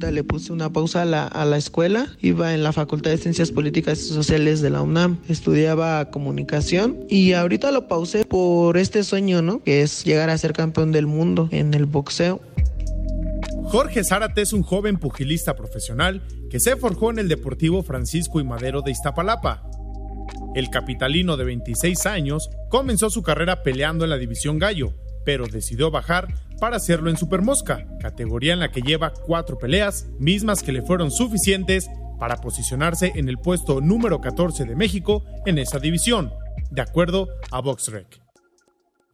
Le puse una pausa a la, a la escuela. Iba en la Facultad de Ciencias Políticas y Sociales de la UNAM. Estudiaba comunicación y ahorita lo pausé por este sueño, ¿no? Que es llegar a ser campeón del mundo en el boxeo. Jorge Zárate es un joven pugilista profesional que se forjó en el Deportivo Francisco y Madero de Iztapalapa. El capitalino de 26 años comenzó su carrera peleando en la División Gallo, pero decidió bajar para hacerlo en Supermosca, categoría en la que lleva cuatro peleas, mismas que le fueron suficientes para posicionarse en el puesto número 14 de México en esa división, de acuerdo a BoxRec.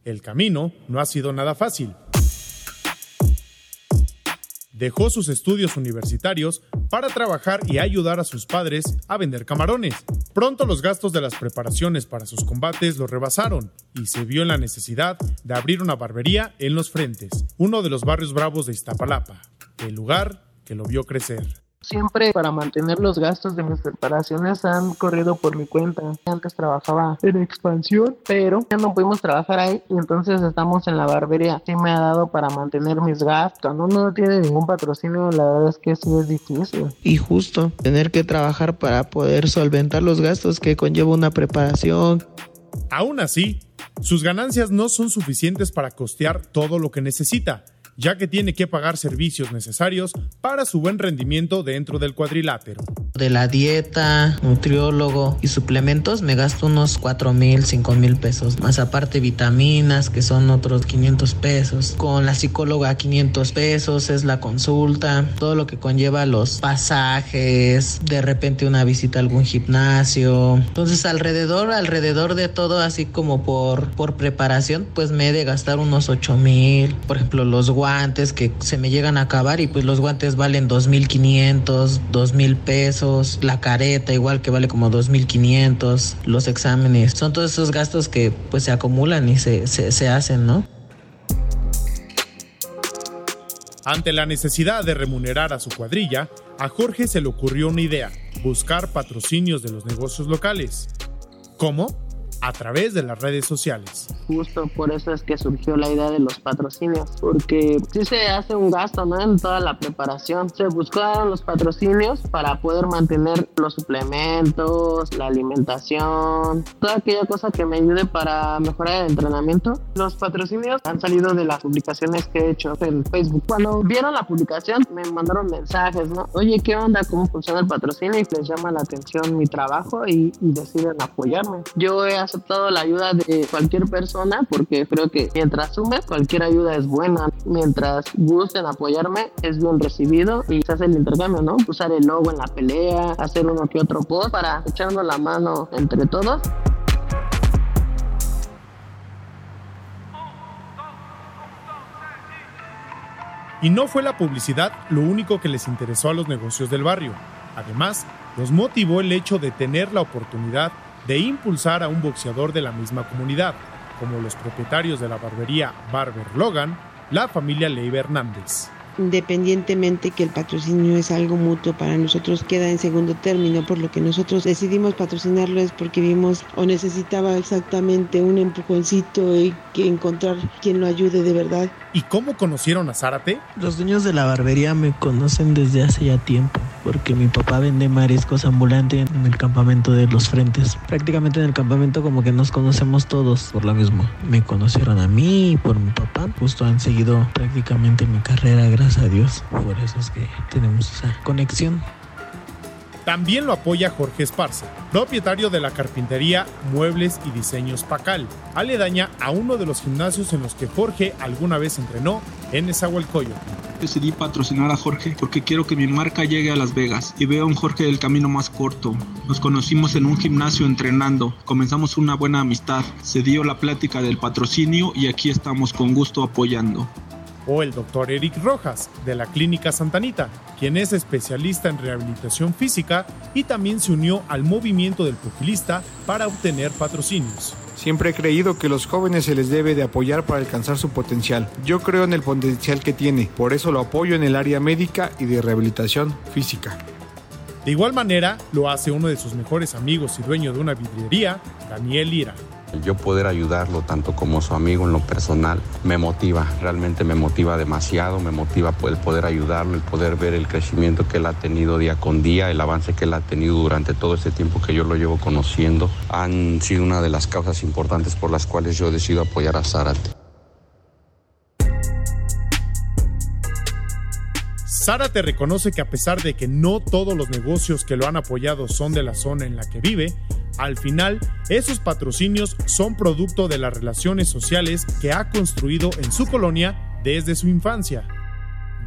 El camino no ha sido nada fácil, dejó sus estudios universitarios para trabajar y ayudar a sus padres a vender camarones. Pronto los gastos de las preparaciones para sus combates lo rebasaron y se vio en la necesidad de abrir una barbería en Los Frentes, uno de los barrios bravos de Iztapalapa, el lugar que lo vio crecer. Siempre para mantener los gastos de mis preparaciones han corrido por mi cuenta. Antes trabajaba en expansión, pero ya no pudimos trabajar ahí y entonces estamos en la barbería. Sí me ha dado para mantener mis gastos. Cuando uno no tiene ningún patrocinio, la verdad es que sí es difícil. Y justo tener que trabajar para poder solventar los gastos que conlleva una preparación. Aún así, sus ganancias no son suficientes para costear todo lo que necesita ya que tiene que pagar servicios necesarios para su buen rendimiento dentro del cuadrilátero. De la dieta, nutriólogo y suplementos me gasto unos 4 mil, 5 mil pesos, más aparte vitaminas que son otros 500 pesos. Con la psicóloga 500 pesos es la consulta, todo lo que conlleva los pasajes, de repente una visita a algún gimnasio. Entonces alrededor, alrededor de todo, así como por, por preparación, pues me he de gastar unos 8 mil. Por ejemplo, los guantes guantes que se me llegan a acabar y pues los guantes valen 2.500, 2.000 pesos, la careta igual que vale como 2.500, los exámenes, son todos esos gastos que pues se acumulan y se, se, se hacen, ¿no? Ante la necesidad de remunerar a su cuadrilla, a Jorge se le ocurrió una idea, buscar patrocinios de los negocios locales. ¿Cómo? A través de las redes sociales. Justo por eso es que surgió la idea de los patrocinios, porque sí se hace un gasto ¿no? en toda la preparación. Se buscaron los patrocinios para poder mantener los suplementos, la alimentación, toda aquella cosa que me ayude para mejorar el entrenamiento. Los patrocinios han salido de las publicaciones que he hecho en Facebook. Cuando vieron la publicación me mandaron mensajes, ¿no? Oye, ¿qué onda? ¿Cómo funciona el patrocinio? Y les llama la atención mi trabajo y, y deciden apoyarme. Yo he aceptado la ayuda de cualquier persona porque creo que mientras sume, cualquier ayuda es buena. Mientras gusten apoyarme, es bien recibido y se hace el intercambio, ¿no? Usar el logo en la pelea, hacer uno que otro post para echarnos la mano entre todos. Y no fue la publicidad lo único que les interesó a los negocios del barrio. Además, los motivó el hecho de tener la oportunidad de impulsar a un boxeador de la misma comunidad, como los propietarios de la barbería Barber Logan, la familia Leiva Hernández independientemente que el patrocinio es algo mutuo para nosotros, queda en segundo término, por lo que nosotros decidimos patrocinarlo es porque vimos o necesitaba exactamente un empujoncito y que encontrar quien lo ayude de verdad. ¿Y cómo conocieron a Zárate? Los dueños de la barbería me conocen desde hace ya tiempo, porque mi papá vende mariscos ambulante en el campamento de los frentes. Prácticamente en el campamento como que nos conocemos todos por lo mismo. Me conocieron a mí y por mi papá, justo han seguido prácticamente mi carrera, gracias a Dios. Por eso es que tenemos esa conexión. También lo apoya Jorge Esparza, propietario de la carpintería Muebles y Diseños Pacal, aledaña a uno de los gimnasios en los que Jorge alguna vez entrenó en Nezahualcóyotl. Decidí patrocinar a Jorge porque quiero que mi marca llegue a Las Vegas y veo a un Jorge del camino más corto. Nos conocimos en un gimnasio entrenando, comenzamos una buena amistad, se dio la plática del patrocinio y aquí estamos con gusto apoyando o el doctor Eric Rojas, de la Clínica Santanita, quien es especialista en rehabilitación física y también se unió al movimiento del pugilista para obtener patrocinios. Siempre he creído que los jóvenes se les debe de apoyar para alcanzar su potencial. Yo creo en el potencial que tiene, por eso lo apoyo en el área médica y de rehabilitación física. De igual manera, lo hace uno de sus mejores amigos y dueño de una vidriería, Daniel Lira. Yo poder ayudarlo tanto como su amigo en lo personal me motiva, realmente me motiva demasiado, me motiva el poder ayudarlo, el poder ver el crecimiento que él ha tenido día con día, el avance que él ha tenido durante todo este tiempo que yo lo llevo conociendo, han sido una de las causas importantes por las cuales yo decido apoyar a Zárate. Zárate reconoce que a pesar de que no todos los negocios que lo han apoyado son de la zona en la que vive, al final esos patrocinios son producto de las relaciones sociales que ha construido en su colonia desde su infancia.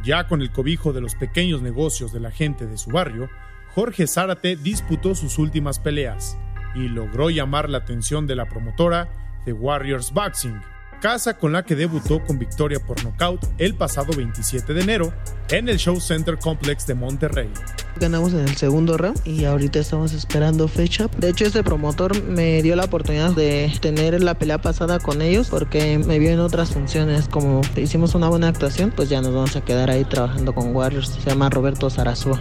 Ya con el cobijo de los pequeños negocios de la gente de su barrio, Jorge Zárate disputó sus últimas peleas y logró llamar la atención de la promotora The Warriors Boxing, casa con la que debutó con victoria por nocaut el pasado 27 de enero en el Show Center Complex de Monterrey. Ganamos en el segundo round y ahorita estamos esperando fecha. De hecho, este promotor me dio la oportunidad de tener la pelea pasada con ellos porque me vio en otras funciones. Como hicimos una buena actuación, pues ya nos vamos a quedar ahí trabajando con Warriors. Se llama Roberto Zarazúa.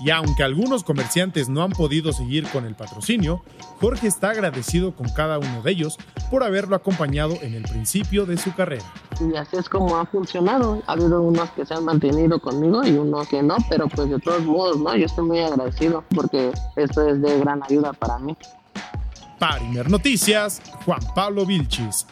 Y aunque algunos comerciantes no han podido seguir con el patrocinio, Jorge está agradecido con cada uno de ellos por haberlo acompañado en el principio de su carrera. Y así es como ha funcionado. Ha habido unos que se han mantenido conmigo y unos que no, pero pues de todos modos, ¿no? Yo estoy muy agradecido porque esto es de gran ayuda para mí. Para Noticias, Juan Pablo Vilchis.